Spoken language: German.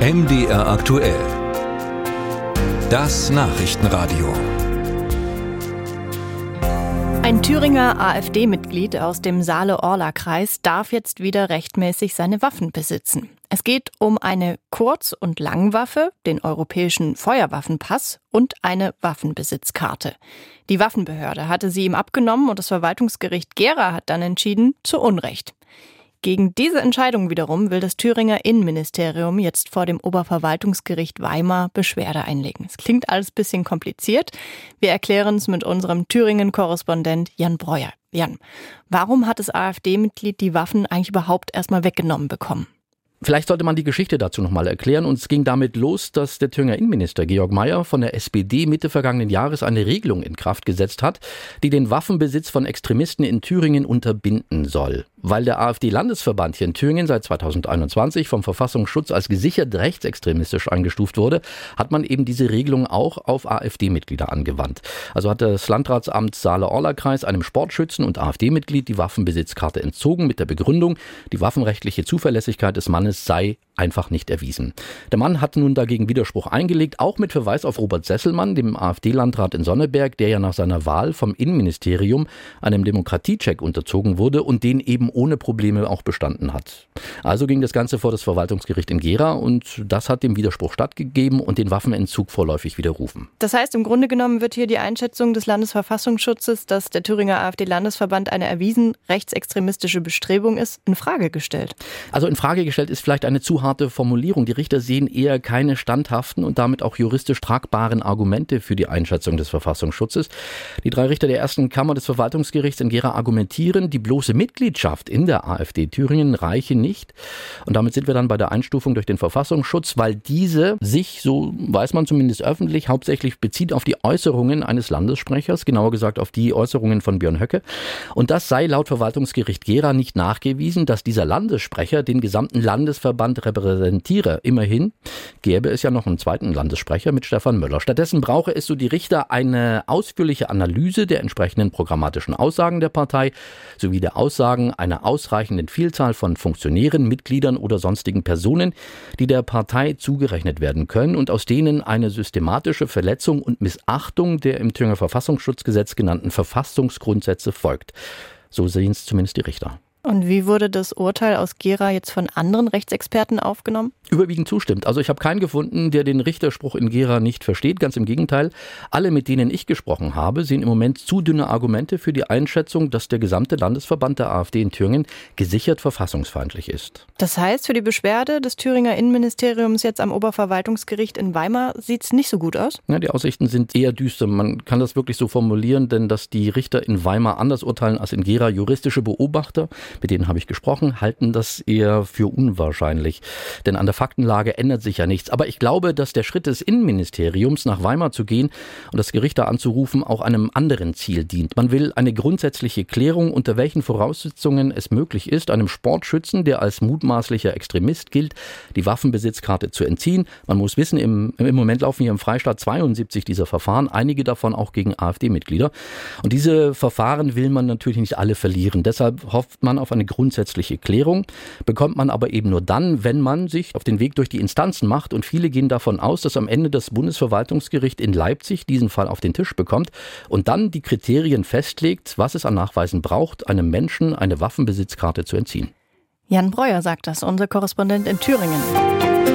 MDR aktuell. Das Nachrichtenradio. Ein Thüringer AfD-Mitglied aus dem Saale-Orla-Kreis darf jetzt wieder rechtmäßig seine Waffen besitzen. Es geht um eine Kurz- und Langwaffe, den europäischen Feuerwaffenpass und eine Waffenbesitzkarte. Die Waffenbehörde hatte sie ihm abgenommen und das Verwaltungsgericht Gera hat dann entschieden, zu Unrecht. Gegen diese Entscheidung wiederum will das Thüringer Innenministerium jetzt vor dem Oberverwaltungsgericht Weimar Beschwerde einlegen. Es klingt alles bisschen kompliziert. Wir erklären es mit unserem Thüringen-Korrespondent Jan Breuer. Jan, warum hat das AfD-Mitglied die Waffen eigentlich überhaupt erstmal weggenommen bekommen? Vielleicht sollte man die Geschichte dazu nochmal erklären. Und es ging damit los, dass der Thüringer Innenminister Georg Mayer von der SPD Mitte vergangenen Jahres eine Regelung in Kraft gesetzt hat, die den Waffenbesitz von Extremisten in Thüringen unterbinden soll. Weil der AfD-Landesverband hier in Thüringen seit 2021 vom Verfassungsschutz als gesichert rechtsextremistisch eingestuft wurde, hat man eben diese Regelung auch auf AfD-Mitglieder angewandt. Also hat das Landratsamt Saale-Orla-Kreis einem Sportschützen und AfD-Mitglied die Waffenbesitzkarte entzogen mit der Begründung, die waffenrechtliche Zuverlässigkeit des Mannes sei einfach nicht erwiesen. Der Mann hat nun dagegen Widerspruch eingelegt, auch mit Verweis auf Robert Sesselmann, dem AfD-Landrat in Sonneberg, der ja nach seiner Wahl vom Innenministerium einem Demokratiecheck unterzogen wurde und den eben ohne Probleme auch bestanden hat. Also ging das Ganze vor das Verwaltungsgericht in Gera und das hat dem Widerspruch stattgegeben und den Waffenentzug vorläufig widerrufen. Das heißt, im Grunde genommen wird hier die Einschätzung des Landesverfassungsschutzes, dass der Thüringer AfD-Landesverband eine erwiesen rechtsextremistische Bestrebung ist, in Frage gestellt. Also in Frage gestellt ist vielleicht eine zu harte Formulierung. Die Richter sehen eher keine standhaften und damit auch juristisch tragbaren Argumente für die Einschätzung des Verfassungsschutzes. Die drei Richter der ersten Kammer des Verwaltungsgerichts in Gera argumentieren, die bloße Mitgliedschaft in der AfD Thüringen reiche nicht. Und damit sind wir dann bei der Einstufung durch den Verfassungsschutz, weil diese sich, so weiß man zumindest öffentlich, hauptsächlich bezieht auf die Äußerungen eines Landessprechers, genauer gesagt auf die Äußerungen von Björn Höcke. Und das sei laut Verwaltungsgericht Gera nicht nachgewiesen, dass dieser Landessprecher den gesamten Landesverband repräsentiere. Immerhin gäbe es ja noch einen zweiten Landessprecher mit Stefan Möller. Stattdessen brauche es, so die Richter, eine ausführliche Analyse der entsprechenden programmatischen Aussagen der Partei sowie der Aussagen einer ausreichenden Vielzahl von Funktionären, Mitgliedern oder sonstigen Personen, die der Partei zugerechnet werden können und aus denen eine systematische Verletzung und Missachtung der im Thüringer Verfassungsschutzgesetz genannten Verfassungsgrundsätze folgt. So sehen es zumindest die Richter. Und wie wurde das Urteil aus Gera jetzt von anderen Rechtsexperten aufgenommen? Überwiegend zustimmt. Also ich habe keinen gefunden, der den Richterspruch in Gera nicht versteht. Ganz im Gegenteil. Alle, mit denen ich gesprochen habe, sehen im Moment zu dünne Argumente für die Einschätzung, dass der gesamte Landesverband der AfD in Thüringen gesichert verfassungsfeindlich ist. Das heißt, für die Beschwerde des Thüringer Innenministeriums jetzt am Oberverwaltungsgericht in Weimar sieht es nicht so gut aus? Ja, die Aussichten sind eher düster. Man kann das wirklich so formulieren, denn dass die Richter in Weimar anders urteilen als in Gera, juristische Beobachter mit denen habe ich gesprochen, halten das eher für unwahrscheinlich. Denn an der Faktenlage ändert sich ja nichts. Aber ich glaube, dass der Schritt des Innenministeriums nach Weimar zu gehen und das Gericht da anzurufen auch einem anderen Ziel dient. Man will eine grundsätzliche Klärung, unter welchen Voraussetzungen es möglich ist, einem Sportschützen, der als mutmaßlicher Extremist gilt, die Waffenbesitzkarte zu entziehen. Man muss wissen, im, im Moment laufen hier im Freistaat 72 dieser Verfahren, einige davon auch gegen AfD-Mitglieder. Und diese Verfahren will man natürlich nicht alle verlieren. Deshalb hofft man auf eine grundsätzliche Klärung, bekommt man aber eben nur dann, wenn man sich auf den Weg durch die Instanzen macht. Und viele gehen davon aus, dass am Ende das Bundesverwaltungsgericht in Leipzig diesen Fall auf den Tisch bekommt und dann die Kriterien festlegt, was es an Nachweisen braucht, einem Menschen eine Waffenbesitzkarte zu entziehen. Jan Breuer sagt das, unser Korrespondent in Thüringen.